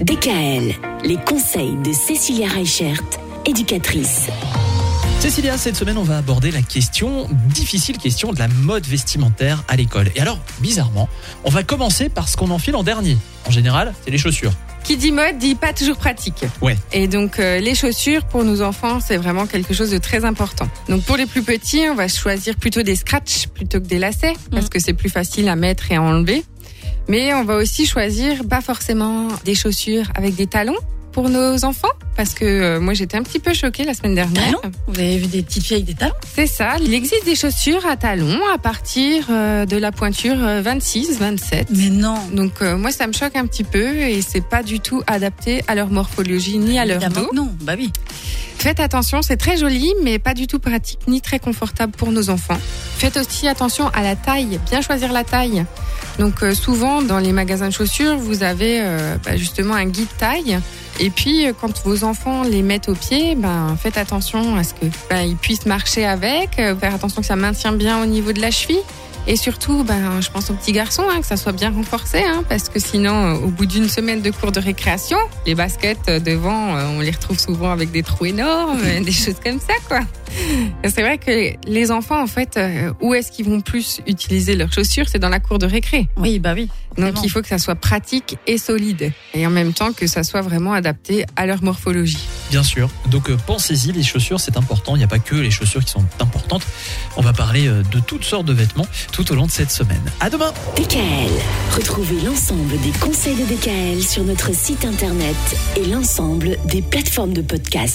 DKL, les conseils de Cécilia Reichert, éducatrice. Cécilia, cette semaine, on va aborder la question, difficile question de la mode vestimentaire à l'école. Et alors, bizarrement, on va commencer par ce qu'on enfile en dernier. En général, c'est les chaussures. Qui dit mode dit pas toujours pratique. Ouais. Et donc euh, les chaussures pour nos enfants, c'est vraiment quelque chose de très important. Donc pour les plus petits, on va choisir plutôt des scratchs plutôt que des lacets parce que c'est plus facile à mettre et à enlever. Mais on va aussi choisir pas forcément des chaussures avec des talons pour nos enfants parce que euh, moi j'étais un petit peu choquée la semaine dernière. Talons? Vous avez vu des petites filles avec des talons? C'est ça, il existe des chaussures à talons à partir euh, de la pointure euh, 26, 27. Mais non. Donc euh, moi ça me choque un petit peu et c'est pas du tout adapté à leur morphologie ni à leur dos. Non, bah oui. Faites attention, c'est très joli mais pas du tout pratique ni très confortable pour nos enfants. Faites aussi attention à la taille, bien choisir la taille. Donc euh, souvent dans les magasins de chaussures, vous avez euh, bah, justement un guide taille. Et puis euh, quand vos enfants les mettent au pied, ben faites attention à ce que ben, ils puissent marcher avec, faire attention que ça maintient bien au niveau de la cheville. Et surtout, ben, je pense aux petits garçons, hein, que ça soit bien renforcé, hein, parce que sinon, euh, au bout d'une semaine de cours de récréation, les baskets euh, devant, euh, on les retrouve souvent avec des trous énormes, des choses comme ça, quoi. C'est vrai que les enfants, en fait, où est-ce qu'ils vont plus utiliser leurs chaussures? C'est dans la cour de récré. Oui, bah oui. Donc il faut que ça soit pratique et solide, et en même temps que ça soit vraiment adapté à leur morphologie. Bien sûr. Donc euh, pensez-y, les chaussures, c'est important. Il n'y a pas que les chaussures qui sont importantes. On va parler euh, de toutes sortes de vêtements tout au long de cette semaine. À demain DKL, retrouvez l'ensemble des conseils de DKL sur notre site internet et l'ensemble des plateformes de podcast.